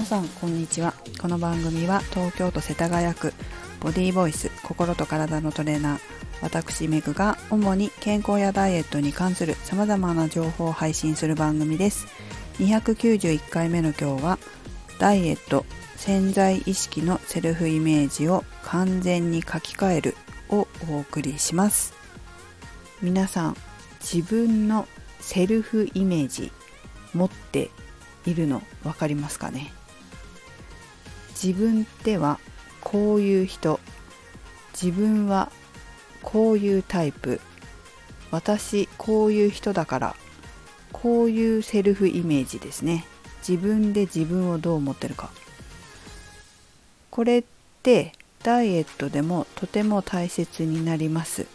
皆さんこんにちは。この番組は東京都世田谷区ボディーボイス心と体のトレーナー。私メグが主に健康やダイエットに関する様々な情報を配信する番組です。291回目の今日はダイエット潜在意識のセルフイメージを完全に書き換えるをお送りします。皆さん自分のセルフイメージ持っているの分かりますかね？自分ってはこういう人。自分はこういうタイプ。私こういう人だから。こういうセルフイメージですね。自分で自分をどう思ってるか。これってダイエットでもとても大切になります。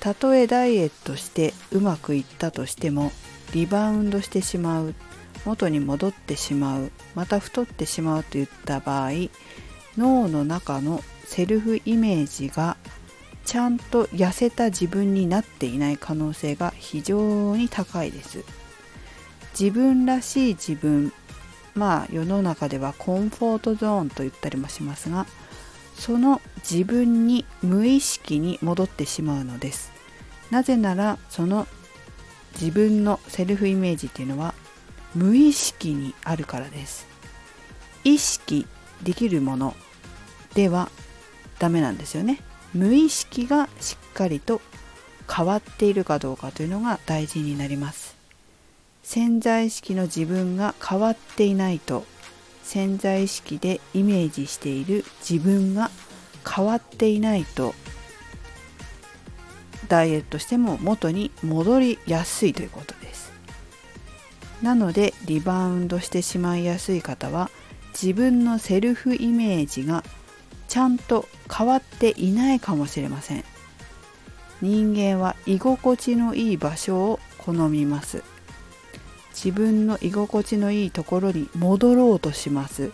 たとえダイエットしてうまくいったとしてもリバウンドしてしまう。元に戻ってしまうまた太ってしまうといった場合脳の中のセルフイメージがちゃんと痩せた自分になっていない可能性が非常に高いです。自分らしい自分まあ世の中ではコンフォートゾーンと言ったりもしますがその自分に無意識に戻ってしまうのです。なぜならその自分のセルフイメージっていうのは無意識にあるからです。意識できるものではダメなんですよね。無意識がしっかりと変わっているかどうかというのが大事になります。潜在意識の自分が変わっていないと潜在意識でイメージしている自分が変わっていないとダイエットしても元に戻りやすいということ。なのでリバウンドしてしまいやすい方は自分のセルフイメージがちゃんと変わっていないかもしれません。人間は居心地のいい場所を好みます。自分の居心地のいいところに戻ろうとします。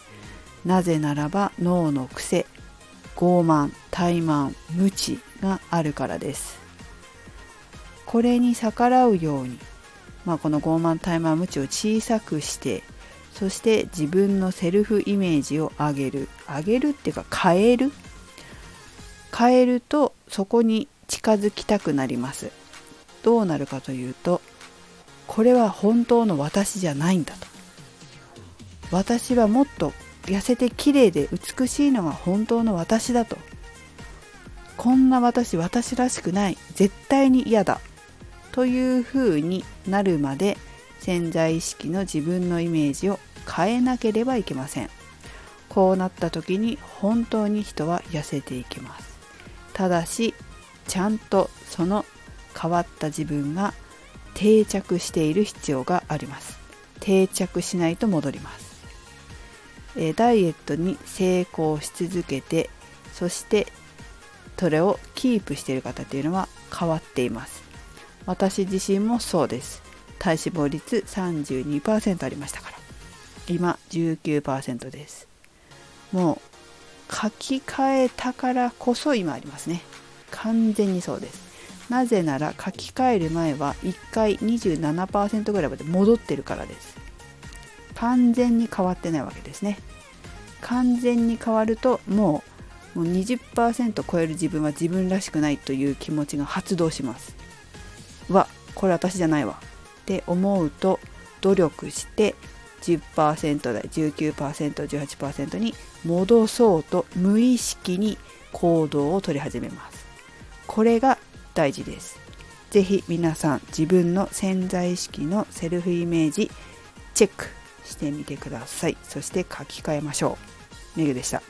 なぜならば脳の癖傲慢怠慢無知があるからです。これに逆らうように、まあ、この傲慢怠慢無知を小さくしてそして自分のセルフイメージを上げる。上げるっていうか変える。変えるとそこに近づきたくなります。どうなるかというとこれは本当の私じゃないんだと。私はもっと痩せて綺麗で美しいのが本当の私だと。こんな私私らしくない。絶対に嫌だ。というふうになるまで潜在意識の自分のイメージを変えなければいけません。こうなった時に本当に人は痩せていきます。ただしちゃんとその変わった自分が定着している必要があります。定着しないと戻ります。ダイエットに成功し続けてそしてそれをキープしている方というのは変わっています。私自身もそうです。体脂肪率32%ありましたから。今19%です。もう書き換えたからこそ今ありますね。完全にそうです。なぜなら書き換える前は1回27%ぐらいまで戻ってるからです。完全に変わってないわけですね。完全に変わるともうもう20%超える自分は自分らしくないという気持ちが発動します。わこれ私じゃないわって思うと努力して10%台 19%18% に戻そうと無意識に行動を取り始めます。これが大事です。是非皆さん自分の潜在意識のセルフイメージチェックしてみてください。そして書き換えましょう。メグでした。